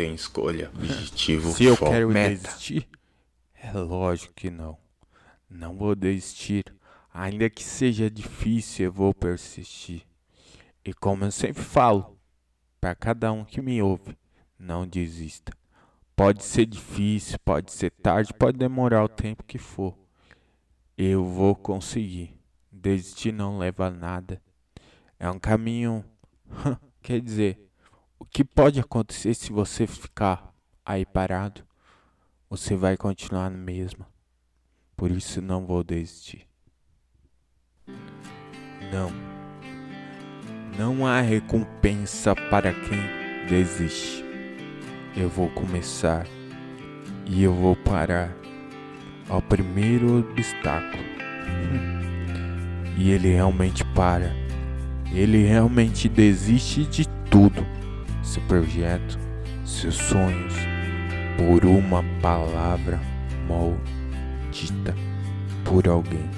tem escolha, objetivo, Se eu foco, quero meta. desistir, é lógico que não. Não vou desistir. Ainda que seja difícil, eu vou persistir. E como eu sempre falo, para cada um que me ouve, não desista. Pode ser difícil, pode ser tarde, pode demorar o tempo que for. Eu vou conseguir. Desistir não leva a nada. É um caminho. Quer dizer, o que pode acontecer se você ficar aí parado? Você vai continuar no mesmo. Por isso não vou desistir. Não. Não há recompensa para quem desiste. Eu vou começar e eu vou parar ao primeiro obstáculo. E ele realmente para. Ele realmente desiste de tudo. Seu projeto, seus sonhos, por uma palavra maldita por alguém.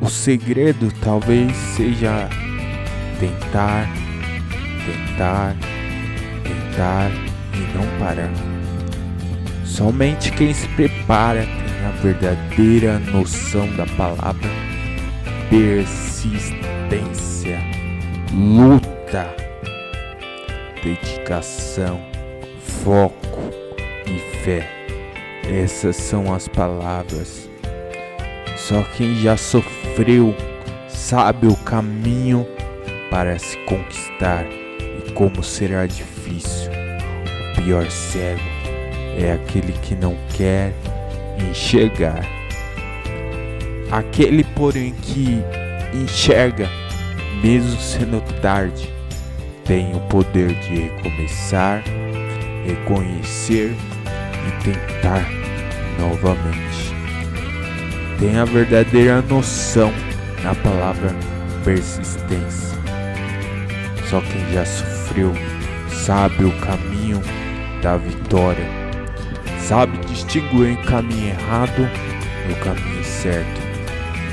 O segredo talvez seja tentar, tentar, tentar e não parar. Somente quem se prepara tem a verdadeira noção da palavra persistência, luta, dedicação, foco e fé. Essas são as palavras. Só quem já sofreu sabe o caminho para se conquistar e como será difícil. O pior cego é aquele que não quer enxergar. Aquele, porém, que enxerga, mesmo sendo tarde, tem o poder de recomeçar, reconhecer e tentar novamente. Tem a verdadeira noção na palavra persistência. Só quem já sofreu sabe o caminho da vitória, sabe distinguir o caminho errado e o caminho certo.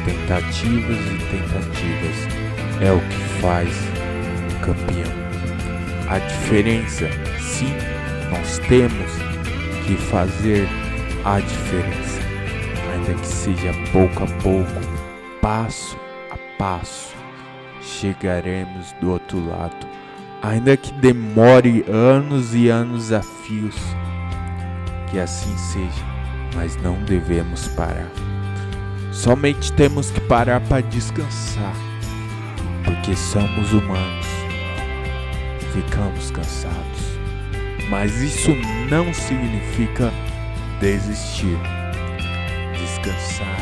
Tentativas e tentativas é o que faz campeão. A diferença, sim, nós temos que fazer a diferença, ainda que seja pouco a pouco, passo a passo, chegaremos do outro lado, ainda que demore anos e anos a fios. Que assim seja, mas não devemos parar. Somente temos que parar para descansar, porque somos humanos. Ficamos cansados, mas isso não significa desistir. Descansar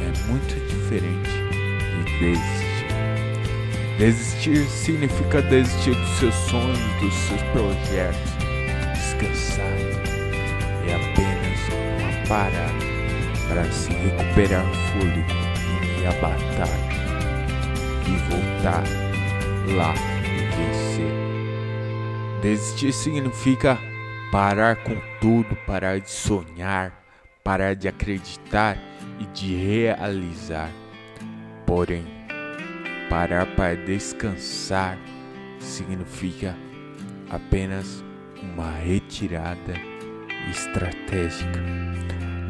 é muito diferente de desistir. Desistir significa desistir dos seus sonhos, dos seus projetos. Descansar é apenas uma parada para se recuperar o fôlego e a batalha e voltar lá. Desistir significa parar com tudo, parar de sonhar, parar de acreditar e de realizar. Porém, parar para descansar significa apenas uma retirada estratégica.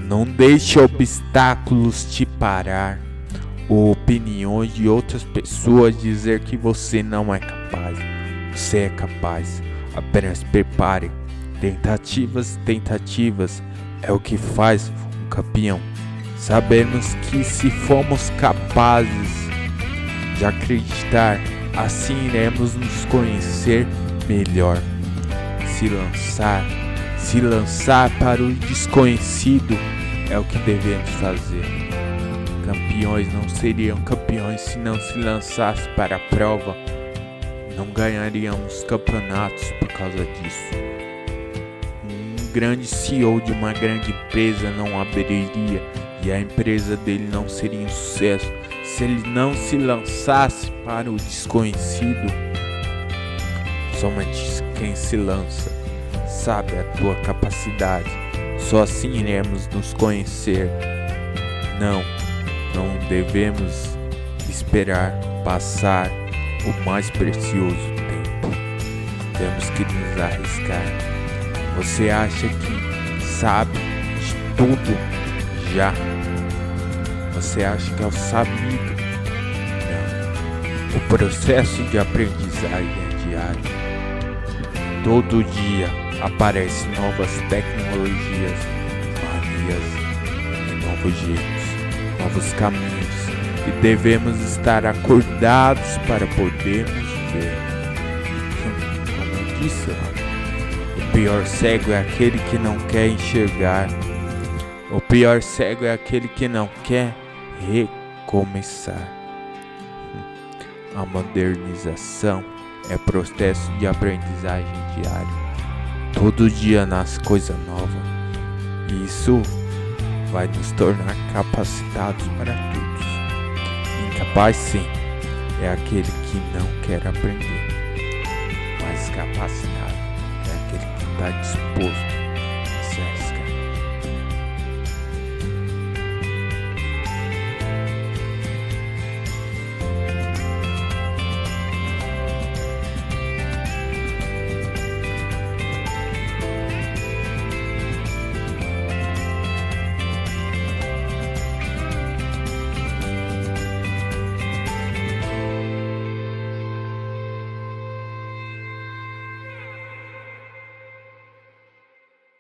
Não deixe obstáculos te parar ou opiniões de outras pessoas dizer que você não é capaz. Você é capaz. Apenas prepare. Tentativas, tentativas é o que faz um campeão. Sabemos que se formos capazes de acreditar, assim iremos nos conhecer melhor. Se lançar, se lançar para o desconhecido é o que devemos fazer. Campeões não seriam campeões se não se lançasse para a prova. Não ganharíamos campeonatos por causa disso. Um grande CEO de uma grande empresa não abriria e a empresa dele não seria um sucesso se ele não se lançasse para o desconhecido. Somente quem se lança sabe a tua capacidade. Só assim iremos nos conhecer. Não, não devemos esperar passar o mais precioso tempo. temos que nos arriscar. Você acha que sabe de tudo já? Você acha que é o sabido? Não. O processo de aprendizagem é diário. Todo dia aparecem novas tecnologias, manias novos jeitos, novos caminhos e devemos estar acordados para podermos ver. Como eu disse o pior cego é aquele que não quer enxergar. O pior cego é aquele que não quer recomeçar. A modernização é processo de aprendizagem diário. Todo dia nasce coisa nova. E isso vai nos tornar capacitados para tudo. Incapaz sim, é aquele que não quer aprender, mas capacitado é aquele que está disposto